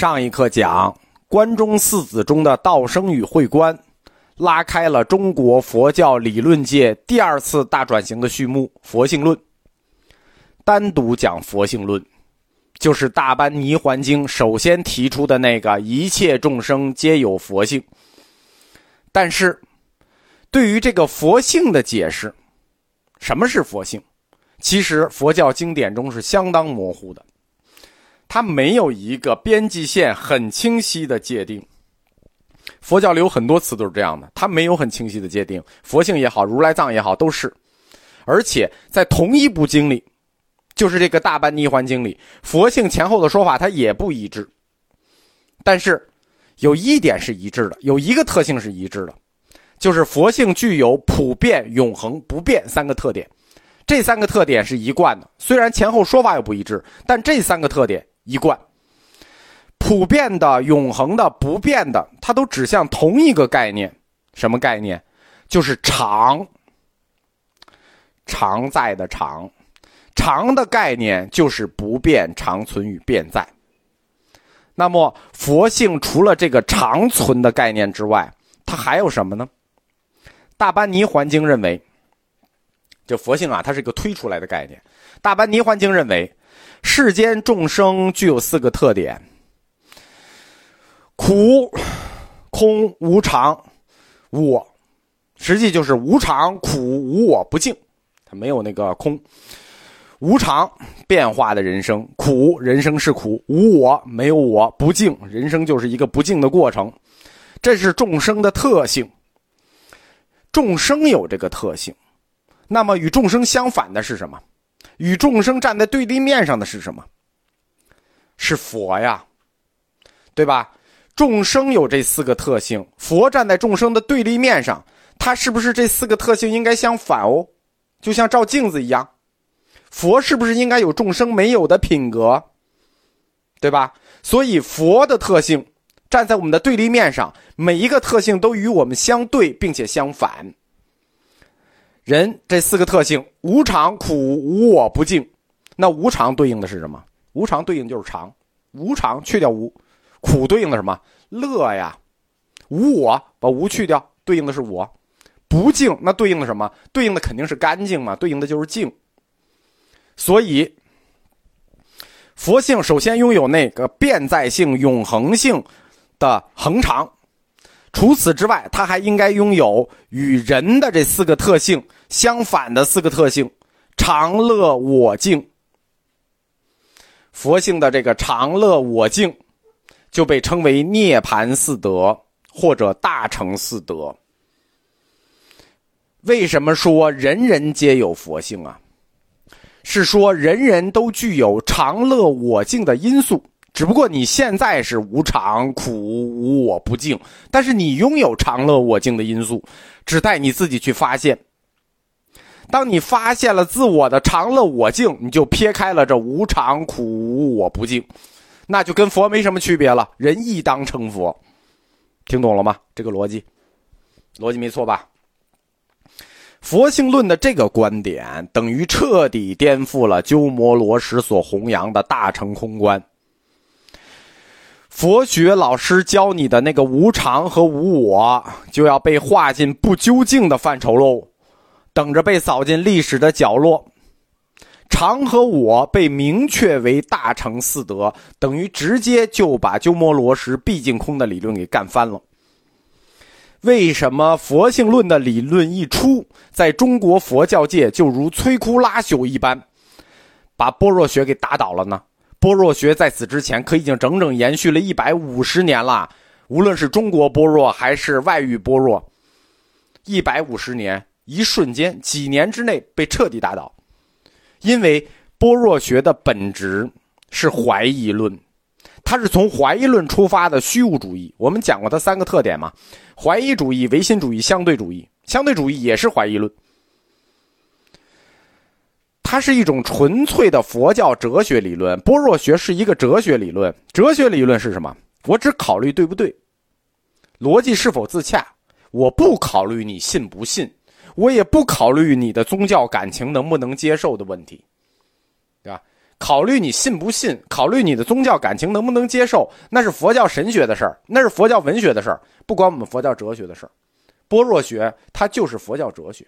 上一课讲关中四子中的道生与慧观，拉开了中国佛教理论界第二次大转型的序幕——佛性论。单独讲佛性论，就是大般泥环经首先提出的那个一切众生皆有佛性。但是，对于这个佛性的解释，什么是佛性？其实佛教经典中是相当模糊的。它没有一个边际线很清晰的界定。佛教里有很多词都是这样的，它没有很清晰的界定。佛性也好，如来藏也好，都是。而且在同一部经里，就是这个《大般泥环经》里，佛性前后的说法它也不一致。但是有一点是一致的，有一个特性是一致的，就是佛性具有普遍、永恒、不变三个特点。这三个特点是一贯的，虽然前后说法有不一致，但这三个特点。一贯、普遍的、永恒的、不变的，它都指向同一个概念。什么概念？就是常。常在的常，常的概念就是不变、长存与变在。那么，佛性除了这个长存的概念之外，它还有什么呢？大般泥环经认为，这佛性啊，它是一个推出来的概念。大般泥环经认为。世间众生具有四个特点：苦、空、无常、无我。实际就是无常、苦、无我、不净。它没有那个空。无常，变化的人生；苦，人生是苦；无我，没有我；不净，人生就是一个不净的过程。这是众生的特性。众生有这个特性，那么与众生相反的是什么？与众生站在对立面上的是什么？是佛呀，对吧？众生有这四个特性，佛站在众生的对立面上，他是不是这四个特性应该相反哦？就像照镜子一样，佛是不是应该有众生没有的品格？对吧？所以佛的特性站在我们的对立面上，每一个特性都与我们相对，并且相反。人这四个特性：无常、苦、无我、不净。那无常对应的是什么？无常对应就是常。无常去掉无，苦对应的什么？乐呀。无我把无去掉，对应的是我。不净那对应的什么？对应的肯定是干净嘛，对应的就是净。所以，佛性首先拥有那个变在性、永恒性的恒常。除此之外，它还应该拥有与人的这四个特性相反的四个特性：常乐我净。佛性的这个常乐我净，就被称为涅盘四德或者大乘四德。为什么说人人皆有佛性啊？是说人人都具有常乐我净的因素。只不过你现在是无常、苦、无我、不净，但是你拥有常乐我净的因素，只待你自己去发现。当你发现了自我的常乐我净，你就撇开了这无常、苦、无我、不净，那就跟佛没什么区别了。人亦当成佛，听懂了吗？这个逻辑，逻辑没错吧？佛性论的这个观点，等于彻底颠覆了鸠摩罗什所弘扬的大乘空观。佛学老师教你的那个无常和无我，就要被划进不究竟的范畴喽，等着被扫进历史的角落。常和我被明确为大乘四德，等于直接就把鸠摩罗什毕竟空的理论给干翻了。为什么佛性论的理论一出，在中国佛教界就如摧枯拉朽一般，把般若学给打倒了呢？般若学在此之前可已经整整延续了一百五十年了，无论是中国般若还是外域般若，一百五十年一瞬间几年之内被彻底打倒，因为般若学的本质是怀疑论，它是从怀疑论出发的虚无主义。我们讲过它三个特点嘛：怀疑主义、唯心主义、相对主义。相对主义也是怀疑论。它是一种纯粹的佛教哲学理论，般若学是一个哲学理论。哲学理论是什么？我只考虑对不对，逻辑是否自洽。我不考虑你信不信，我也不考虑你的宗教感情能不能接受的问题，对吧？考虑你信不信，考虑你的宗教感情能不能接受，那是佛教神学的事儿，那是佛教文学的事儿，不管我们佛教哲学的事儿。般若学它就是佛教哲学，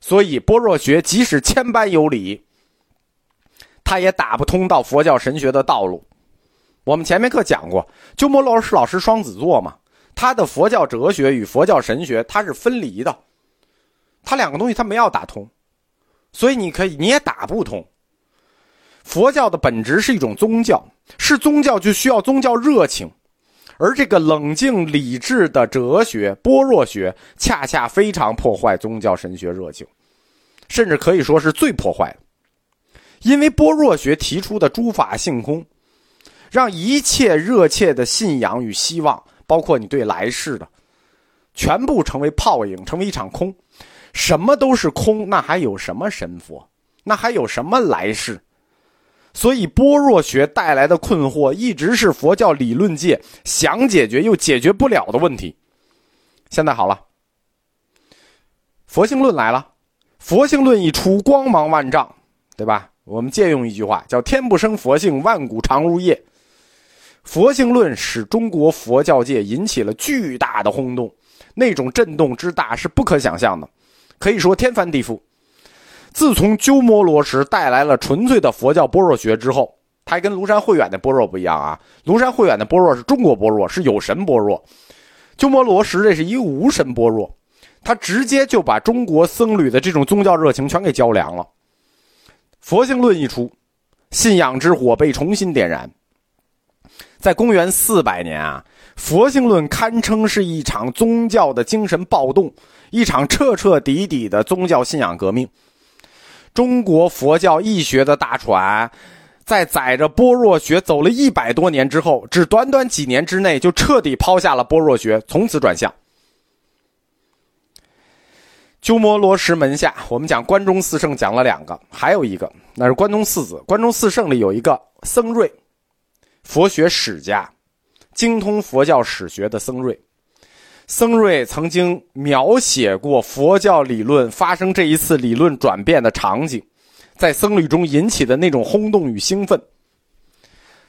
所以般若学即使千般有理，他也打不通到佛教神学的道路。我们前面课讲过，鸠摩罗什老师双子座嘛，他的佛教哲学与佛教神学它是分离的，他两个东西他没要打通，所以你可以你也打不通。佛教的本质是一种宗教，是宗教就需要宗教热情，而这个冷静理智的哲学般若学，恰恰非常破坏宗教神学热情，甚至可以说是最破坏的。因为般若学提出的诸法性空，让一切热切的信仰与希望，包括你对来世的，全部成为泡影，成为一场空。什么都是空，那还有什么神佛？那还有什么来世？所以，般若学带来的困惑，一直是佛教理论界想解决又解决不了的问题。现在好了，佛性论来了，佛性论一出，光芒万丈，对吧？我们借用一句话，叫“天不生佛性，万古长如夜”。佛性论使中国佛教界引起了巨大的轰动，那种震动之大是不可想象的，可以说天翻地覆。自从鸠摩罗什带来了纯粹的佛教般若学之后，他还跟庐山慧远的般若不一样啊。庐山慧远的般若是中国般若，是有神般若；鸠摩罗什这是一无神般若，他直接就把中国僧侣的这种宗教热情全给浇凉了。佛性论一出，信仰之火被重新点燃。在公元四百年啊，佛性论堪称是一场宗教的精神暴动，一场彻彻底底的宗教信仰革命。中国佛教义学的大船，在载着般若学走了一百多年之后，只短短几年之内就彻底抛下了般若学，从此转向。鸠摩罗什门下，我们讲关中四圣讲了两个，还有一个那是关中四子。关中四圣里有一个僧瑞，佛学史家，精通佛教史学的僧瑞。僧瑞曾经描写过佛教理论发生这一次理论转变的场景，在僧侣中引起的那种轰动与兴奋。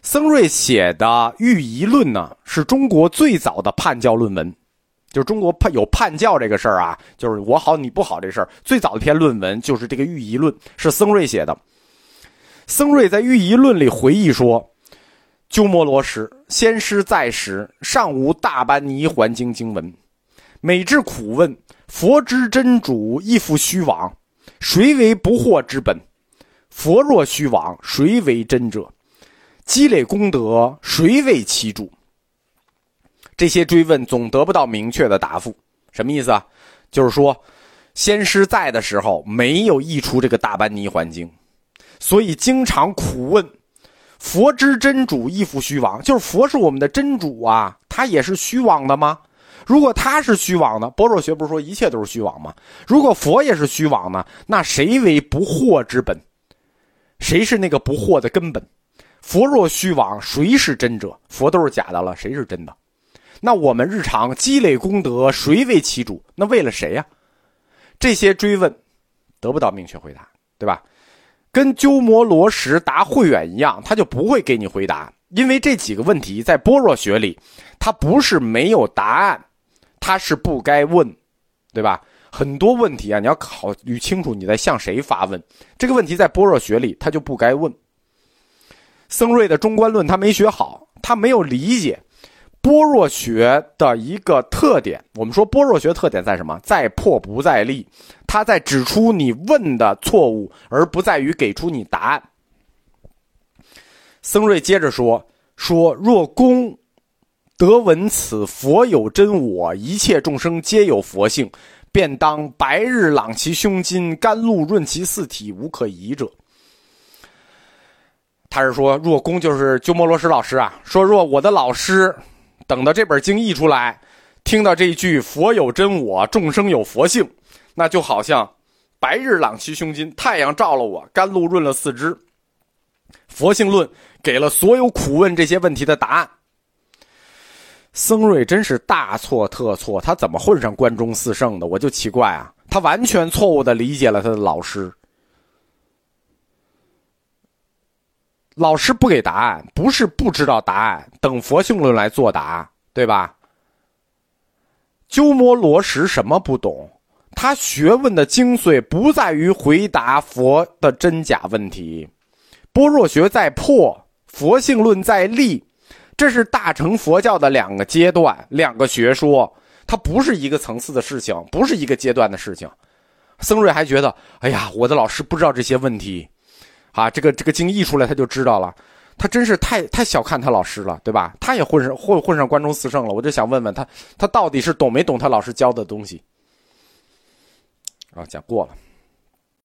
僧瑞写的《御疑论》呢，是中国最早的叛教论文，就是中国叛有叛教这个事儿啊，就是我好你不好这事儿，最早的一篇论文就是这个《御疑论》，是僧瑞写的。僧瑞在《御疑论》里回忆说。鸠摩罗什先师在时，尚无大般泥环经经文，每至苦问：佛之真主亦复虚妄，谁为不惑之本？佛若虚妄，谁为真者？积累功德，谁为其主？这些追问总得不到明确的答复。什么意思啊？就是说，先师在的时候没有译出这个大般泥环经，所以经常苦问。佛之真主亦复虚妄，就是佛是我们的真主啊，他也是虚妄的吗？如果他是虚妄的，般若学不是说一切都是虚妄吗？如果佛也是虚妄呢？那谁为不惑之本？谁是那个不惑的根本？佛若虚妄，谁是真者？佛都是假的了，谁是真的？那我们日常积累功德，谁为其主？那为了谁呀？这些追问得不到明确回答，对吧？跟鸠摩罗什答慧远一样，他就不会给你回答，因为这几个问题在般若学里，他不是没有答案，他是不该问，对吧？很多问题啊，你要考虑清楚你在向谁发问。这个问题在般若学里，他就不该问。僧瑞的中观论他没学好，他没有理解。般若学的一个特点，我们说般若学特点在什么？在破不在立，他在指出你问的错误，而不在于给出你答案。僧瑞接着说：“说若公得闻此佛有真我，一切众生皆有佛性，便当白日朗其胸襟，甘露润其四体，无可疑者。”他是说，若公就是鸠摩罗什老师啊，说若我的老师。等到这本经译出来，听到这一句“佛有真我，众生有佛性”，那就好像白日朗其胸襟，太阳照了我，甘露润了四肢。佛性论给了所有苦问这些问题的答案。僧瑞真是大错特错，他怎么混上关中四圣的？我就奇怪啊！他完全错误的理解了他的老师。老师不给答案，不是不知道答案，等佛性论来作答，对吧？鸠摩罗什什么不懂？他学问的精髓不在于回答佛的真假问题，般若学在破，佛性论在立，这是大乘佛教的两个阶段，两个学说，它不是一个层次的事情，不是一个阶段的事情。僧瑞还觉得，哎呀，我的老师不知道这些问题。啊，这个这个经译出来他就知道了，他真是太太小看他老师了，对吧？他也混上混混上关中四圣了，我就想问问他，他到底是懂没懂他老师教的东西？啊，讲过了。